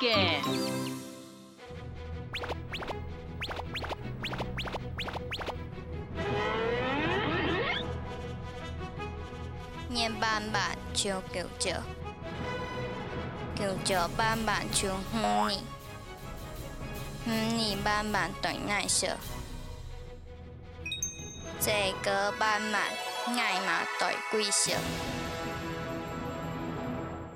念。年斑斑像九九，九九斑斑像哼年，鱼年斑斑对爱笑，这个斑斑爱嘛对鬼笑。